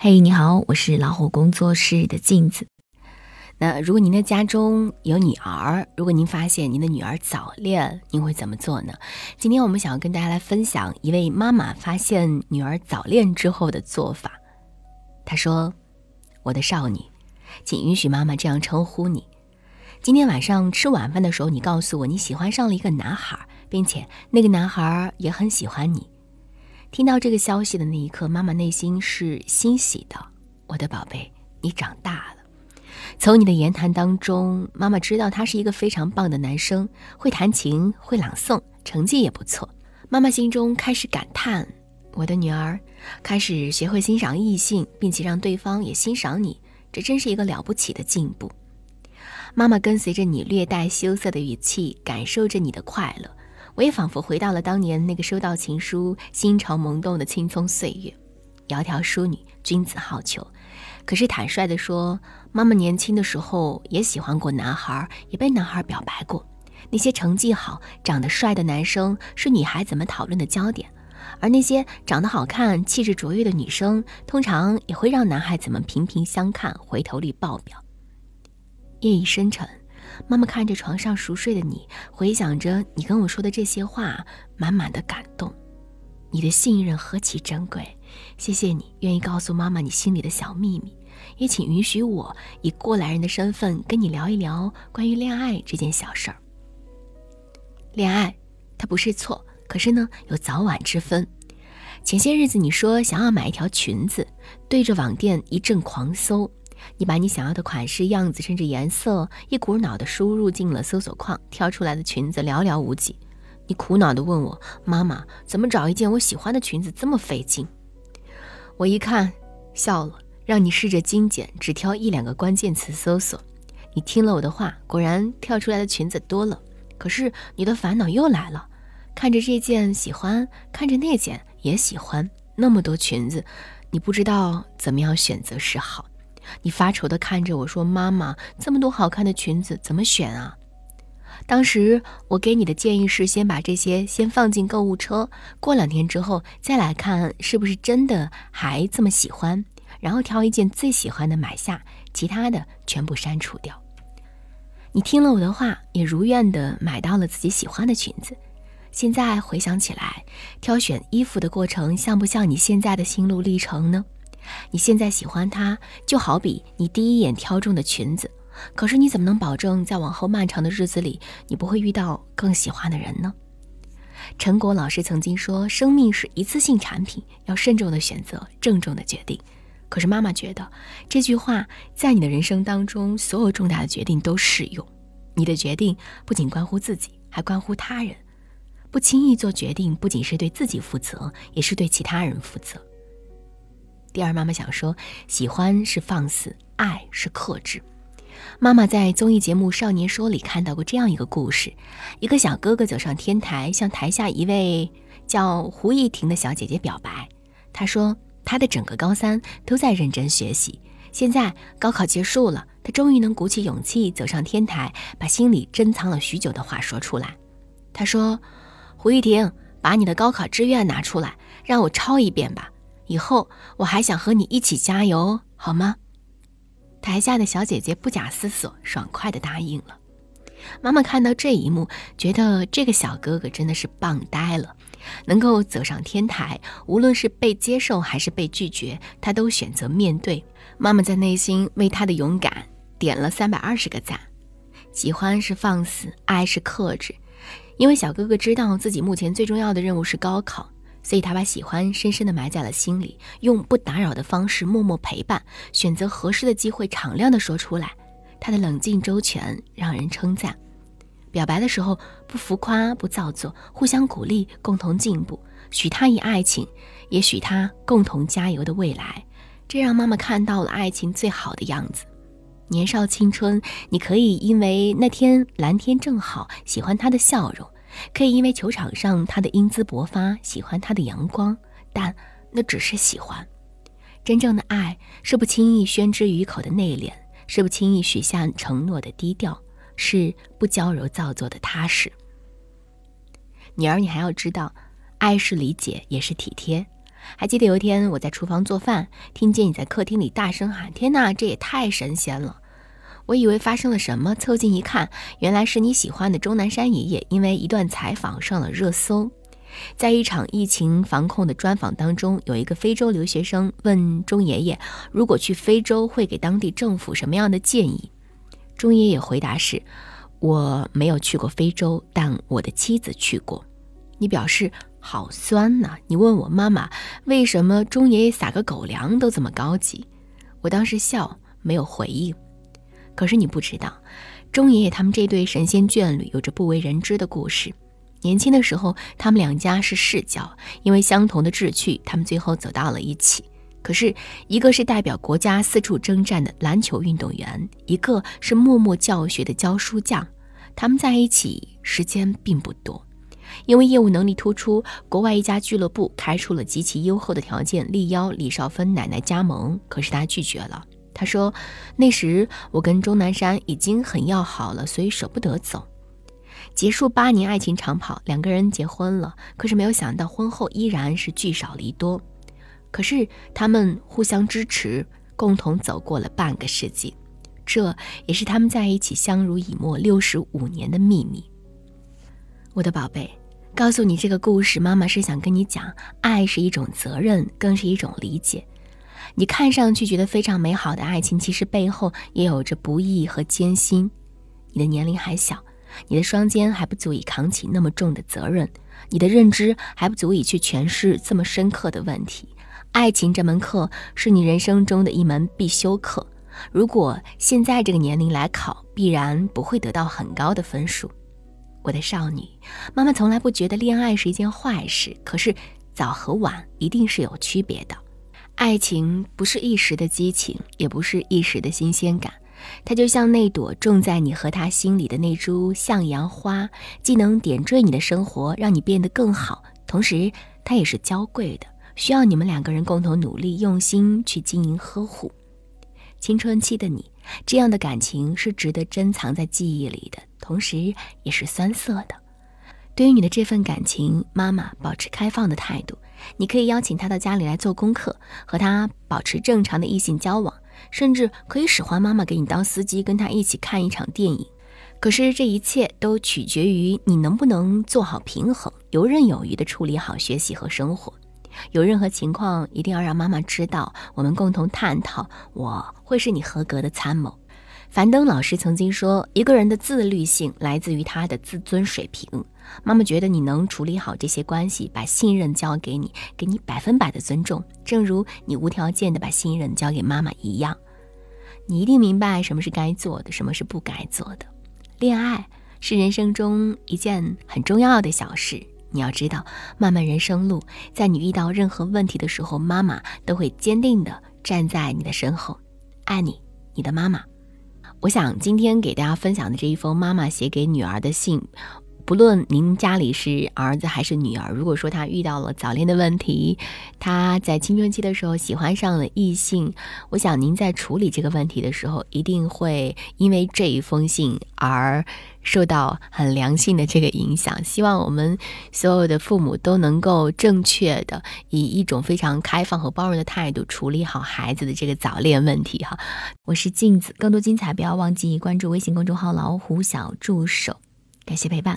嘿，你好，我是老虎工作室的镜子。那如果您的家中有女儿，如果您发现您的女儿早恋，您会怎么做呢？今天我们想要跟大家来分享一位妈妈发现女儿早恋之后的做法。她说：“我的少女，请允许妈妈这样称呼你。今天晚上吃晚饭的时候，你告诉我你喜欢上了一个男孩，并且那个男孩也很喜欢你。”听到这个消息的那一刻，妈妈内心是欣喜的。我的宝贝，你长大了。从你的言谈当中，妈妈知道他是一个非常棒的男生，会弹琴，会朗诵，成绩也不错。妈妈心中开始感叹：我的女儿开始学会欣赏异性，并且让对方也欣赏你，这真是一个了不起的进步。妈妈跟随着你略带羞涩的语气，感受着你的快乐。我也仿佛回到了当年那个收到情书、心潮萌动的青葱岁月。窈窕淑女，君子好逑。可是坦率地说，妈妈年轻的时候也喜欢过男孩，也被男孩表白过。那些成绩好、长得帅的男生是女孩子们讨论的焦点，而那些长得好看、气质卓越的女生，通常也会让男孩子们频频相看，回头率爆表。夜已深沉。妈妈看着床上熟睡的你，回想着你跟我说的这些话，满满的感动。你的信任何其珍贵，谢谢你愿意告诉妈妈你心里的小秘密，也请允许我以过来人的身份跟你聊一聊关于恋爱这件小事儿。恋爱，它不是错，可是呢，有早晚之分。前些日子你说想要买一条裙子，对着网店一阵狂搜。你把你想要的款式、样子甚至颜色一股脑的输入进了搜索框，挑出来的裙子寥寥无几。你苦恼地问我：“妈妈，怎么找一件我喜欢的裙子这么费劲？”我一看，笑了，让你试着精简，只挑一两个关键词搜索。你听了我的话，果然跳出来的裙子多了。可是你的烦恼又来了：看着这件喜欢，看着那件也喜欢，那么多裙子，你不知道怎么样选择是好。你发愁地看着我说：“妈妈，这么多好看的裙子怎么选啊？”当时我给你的建议是，先把这些先放进购物车，过两天之后再来看是不是真的还这么喜欢，然后挑一件最喜欢的买下，其他的全部删除掉。你听了我的话，也如愿的买到了自己喜欢的裙子。现在回想起来，挑选衣服的过程像不像你现在的心路历程呢？你现在喜欢他，就好比你第一眼挑中的裙子。可是你怎么能保证在往后漫长的日子里，你不会遇到更喜欢的人呢？陈果老师曾经说：“生命是一次性产品，要慎重的选择，郑重的决定。”可是妈妈觉得这句话在你的人生当中，所有重大的决定都适用。你的决定不仅关乎自己，还关乎他人。不轻易做决定，不仅是对自己负责，也是对其他人负责。第二，妈妈想说，喜欢是放肆，爱是克制。妈妈在综艺节目《少年说》里看到过这样一个故事：一个小哥哥走上天台，向台下一位叫胡一婷的小姐姐表白。他说，他的整个高三都在认真学习，现在高考结束了，他终于能鼓起勇气走上天台，把心里珍藏了许久的话说出来。他说：“胡一婷，把你的高考志愿拿出来，让我抄一遍吧。”以后我还想和你一起加油，好吗？台下的小姐姐不假思索，爽快地答应了。妈妈看到这一幕，觉得这个小哥哥真的是棒呆了，能够走上天台，无论是被接受还是被拒绝，他都选择面对。妈妈在内心为他的勇敢点了三百二十个赞。喜欢是放肆，爱是克制，因为小哥哥知道自己目前最重要的任务是高考。所以他把喜欢深深的埋在了心里，用不打扰的方式默默陪伴，选择合适的机会敞亮的说出来。他的冷静周全让人称赞。表白的时候不浮夸不造作，互相鼓励，共同进步。许他以爱情，也许他共同加油的未来。这让妈妈看到了爱情最好的样子。年少青春，你可以因为那天蓝天正好，喜欢他的笑容。可以因为球场上他的英姿勃发，喜欢他的阳光，但那只是喜欢。真正的爱是不轻易宣之于口的内敛，是不轻易许下承诺的低调，是不娇柔造作的踏实。女儿，你还要知道，爱是理解，也是体贴。还记得有一天我在厨房做饭，听见你在客厅里大声喊：“天哪，这也太神仙了！”我以为发生了什么，凑近一看，原来是你喜欢的钟南山爷爷因为一段采访上了热搜。在一场疫情防控的专访当中，有一个非洲留学生问钟爷爷：“如果去非洲，会给当地政府什么样的建议？”钟爷爷回答是：“我没有去过非洲，但我的妻子去过。”你表示好酸呐！你问我妈妈为什么钟爷爷撒个狗粮都这么高级？我当时笑，没有回应。可是你不知道，钟爷爷他们这对神仙眷侣有着不为人知的故事。年轻的时候，他们两家是世交，因为相同的志趣，他们最后走到了一起。可是，一个是代表国家四处征战的篮球运动员，一个是默默教学的教书匠。他们在一起时间并不多，因为业务能力突出，国外一家俱乐部开出了极其优厚的条件，力邀李少芬奶奶加盟，可是她拒绝了。他说：“那时我跟钟南山已经很要好了，所以舍不得走。结束八年爱情长跑，两个人结婚了。可是没有想到，婚后依然是聚少离多。可是他们互相支持，共同走过了半个世纪，这也是他们在一起相濡以沫六十五年的秘密。我的宝贝，告诉你这个故事，妈妈是想跟你讲，爱是一种责任，更是一种理解。”你看上去觉得非常美好的爱情，其实背后也有着不易和艰辛。你的年龄还小，你的双肩还不足以扛起那么重的责任，你的认知还不足以去诠释这么深刻的问题。爱情这门课是你人生中的一门必修课，如果现在这个年龄来考，必然不会得到很高的分数。我的少女，妈妈从来不觉得恋爱是一件坏事，可是早和晚一定是有区别的。爱情不是一时的激情，也不是一时的新鲜感，它就像那朵种在你和他心里的那株向阳花，既能点缀你的生活，让你变得更好，同时它也是娇贵的，需要你们两个人共同努力，用心去经营呵护。青春期的你，这样的感情是值得珍藏在记忆里的，同时也是酸涩的。对于你的这份感情，妈妈保持开放的态度。你可以邀请他到家里来做功课，和他保持正常的异性交往，甚至可以使唤妈妈给你当司机，跟他一起看一场电影。可是这一切都取决于你能不能做好平衡，游刃有余地处理好学习和生活。有任何情况，一定要让妈妈知道，我们共同探讨。我会是你合格的参谋。樊登老师曾经说，一个人的自律性来自于他的自尊水平。妈妈觉得你能处理好这些关系，把信任交给你，给你百分百的尊重，正如你无条件的把信任交给妈妈一样。你一定明白什么是该做的，什么是不该做的。恋爱是人生中一件很重要的小事。你要知道，漫漫人生路，在你遇到任何问题的时候，妈妈都会坚定的站在你的身后。爱你，你的妈妈。我想今天给大家分享的这一封妈妈写给女儿的信。不论您家里是儿子还是女儿，如果说他遇到了早恋的问题，他在青春期的时候喜欢上了异性，我想您在处理这个问题的时候，一定会因为这一封信而受到很良性的这个影响。希望我们所有的父母都能够正确的以一种非常开放和包容的态度处理好孩子的这个早恋问题。哈，我是镜子，更多精彩不要忘记关注微信公众号“老虎小助手”，感谢陪伴。